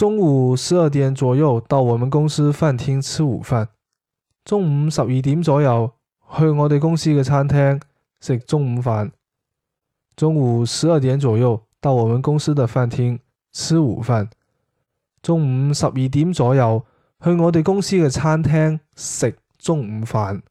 中午十二点左右到我们公司饭厅吃午饭。中午十二点左右去我哋公司嘅餐厅食中午饭。中午十二点左右到我们公司的饭厅吃午饭。中午十二点左右去我哋公司嘅餐厅食中午饭。